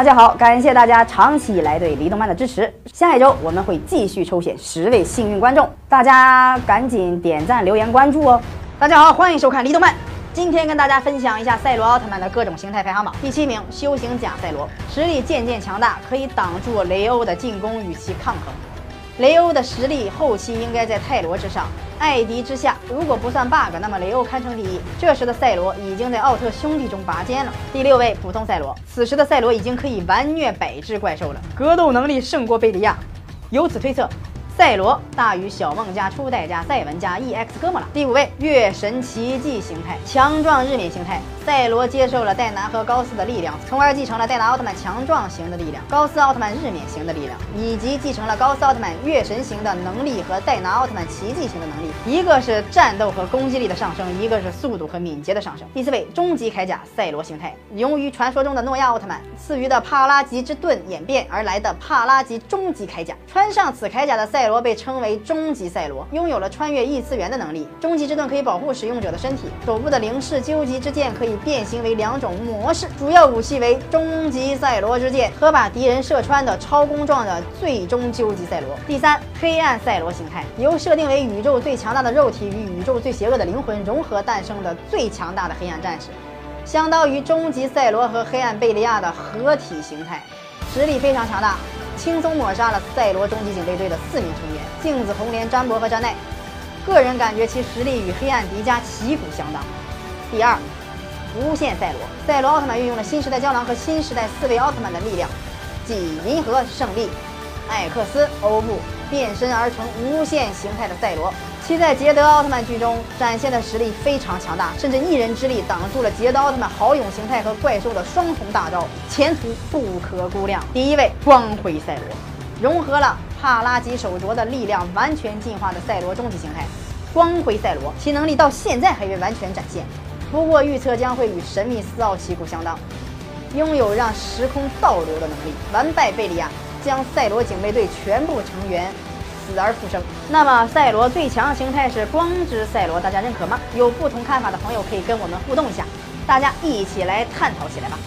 大家好，感谢大家长期以来对黎动漫的支持。下一周我们会继续抽选十位幸运观众，大家赶紧点赞、留言、关注哦。大家好，欢迎收看黎动漫。今天跟大家分享一下赛罗奥特曼的各种形态排行榜。第七名，修行假赛罗，实力渐渐强大，可以挡住雷欧的进攻，与其抗衡。雷欧的实力后期应该在泰罗之上，艾迪之下。如果不算 bug，那么雷欧堪称第一。这时的赛罗已经在奥特兄弟中拔尖了。第六位，普通赛罗，此时的赛罗已经可以完虐百只怪兽了，格斗能力胜过贝利亚。由此推测。赛罗大于小梦加初代加赛文加 EX 哥莫拉。第五位月神奇迹形态，强壮日冕形态。赛罗接受了戴拿和高斯的力量，从而继承了戴拿奥特曼强壮型的力量，高斯奥特曼日冕型的力量，以及继承了高斯奥特曼月神型的能力和戴拿奥特曼奇迹型的能力。一个是战斗和攻击力的上升，一个是速度和敏捷的上升。第四位终极铠甲赛罗形态，由于传说中的诺亚奥特曼赐予的帕拉吉之盾演变而来的帕拉吉终极铠甲。穿上此铠甲的赛罗罗被称为终极赛罗，拥有了穿越异次元的能力。终极之盾可以保护使用者的身体，手部的灵式究极之剑可以变形为两种模式，主要武器为终极赛罗之剑和把敌人射穿的超攻状的最终究极赛罗。第三，黑暗赛罗形态，由设定为宇宙最强大的肉体与宇宙最邪恶的灵魂融合诞生的最强大的黑暗战士，相当于终极赛罗和黑暗贝利亚的合体形态，实力非常强大。轻松抹杀了赛罗终极警备队的四名成员镜子、红莲、詹伯和詹奈。个人感觉其实力与黑暗迪迦旗鼓相当。第二，无限赛罗，赛罗奥特曼运用了新时代胶囊和新时代四位奥特曼的力量，即银河胜利、艾克斯、欧布变身而成无限形态的赛罗。其在捷德奥特曼剧中展现的实力非常强大，甚至一人之力挡住了捷德奥特曼豪勇形态和怪兽的双重大招，前途不可估量。第一位光辉赛罗，融合了帕拉吉手镯的力量，完全进化的赛罗终极形态——光辉赛罗，其能力到现在还未完全展现，不过预测将会与神秘四奥旗鼓相当，拥有让时空倒流的能力，完败贝利亚，将赛罗警备队全部成员。死而复生。那么赛罗最强形态是光之赛罗，大家认可吗？有不同看法的朋友可以跟我们互动一下，大家一起来探讨起来吧。